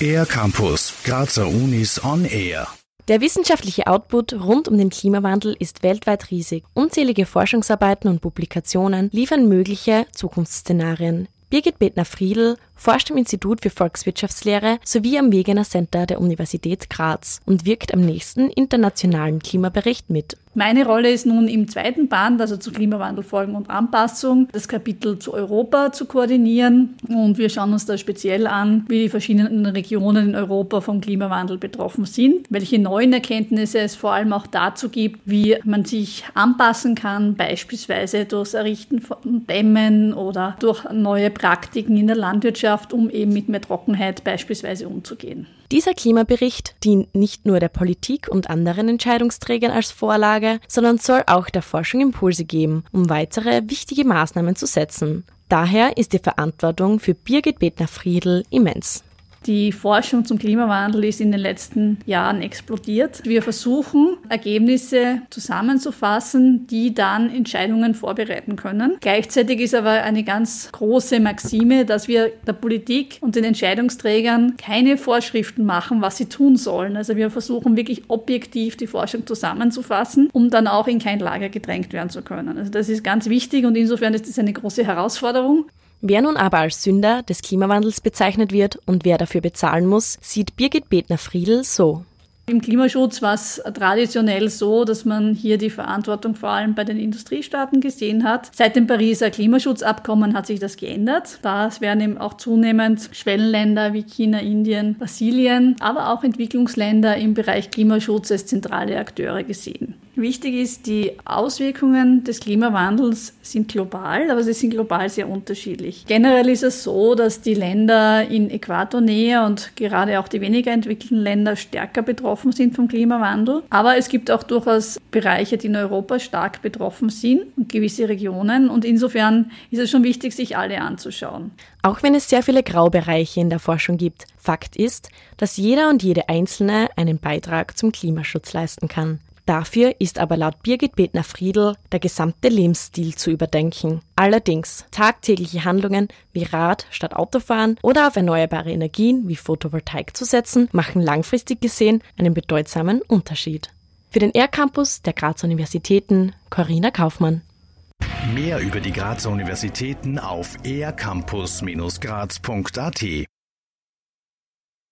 Air Campus, Grazer Unis on Air. Der wissenschaftliche Output rund um den Klimawandel ist weltweit riesig. Unzählige Forschungsarbeiten und Publikationen liefern mögliche Zukunftsszenarien. Birgit Betner-Friedl forscht im Institut für Volkswirtschaftslehre sowie am Wegener Center der Universität Graz und wirkt am nächsten internationalen Klimabericht mit. Meine Rolle ist nun im zweiten Band, also zu Klimawandelfolgen und Anpassung, das Kapitel zu Europa zu koordinieren. Und wir schauen uns da speziell an, wie die verschiedenen Regionen in Europa vom Klimawandel betroffen sind, welche neuen Erkenntnisse es vor allem auch dazu gibt, wie man sich anpassen kann, beispielsweise durch das Errichten von Dämmen oder durch neue Praktiken in der Landwirtschaft, um eben mit mehr Trockenheit beispielsweise umzugehen. Dieser Klimabericht dient nicht nur der Politik und anderen Entscheidungsträgern als Vorlage, sondern soll auch der Forschung Impulse geben, um weitere wichtige Maßnahmen zu setzen. Daher ist die Verantwortung für Birgit Betner-Friedl immens. Die Forschung zum Klimawandel ist in den letzten Jahren explodiert. Wir versuchen, Ergebnisse zusammenzufassen, die dann Entscheidungen vorbereiten können. Gleichzeitig ist aber eine ganz große Maxime, dass wir der Politik und den Entscheidungsträgern keine Vorschriften machen, was sie tun sollen. Also wir versuchen wirklich objektiv die Forschung zusammenzufassen, um dann auch in kein Lager gedrängt werden zu können. Also das ist ganz wichtig und insofern ist das eine große Herausforderung. Wer nun aber als Sünder des Klimawandels bezeichnet wird und wer dafür bezahlen muss, sieht Birgit Betner-Friedl so. Im Klimaschutz war es traditionell so, dass man hier die Verantwortung vor allem bei den Industriestaaten gesehen hat. Seit dem Pariser Klimaschutzabkommen hat sich das geändert. Da werden eben auch zunehmend Schwellenländer wie China, Indien, Brasilien, aber auch Entwicklungsländer im Bereich Klimaschutz als zentrale Akteure gesehen. Wichtig ist, die Auswirkungen des Klimawandels sind global, aber sie sind global sehr unterschiedlich. Generell ist es so, dass die Länder in Äquatornähe und gerade auch die weniger entwickelten Länder stärker betroffen sind vom Klimawandel. Aber es gibt auch durchaus Bereiche, die in Europa stark betroffen sind und gewisse Regionen. Und insofern ist es schon wichtig, sich alle anzuschauen. Auch wenn es sehr viele Graubereiche in der Forschung gibt, Fakt ist, dass jeder und jede Einzelne einen Beitrag zum Klimaschutz leisten kann. Dafür ist aber laut Birgit Betner-Friedl der gesamte Lebensstil zu überdenken. Allerdings tagtägliche Handlungen wie Rad statt Autofahren oder auf erneuerbare Energien wie Photovoltaik zu setzen, machen langfristig gesehen einen bedeutsamen Unterschied. Für den R-Campus der Grazer Universitäten Corinna Kaufmann. Mehr über die Grazer Universitäten auf ercampus-graz.at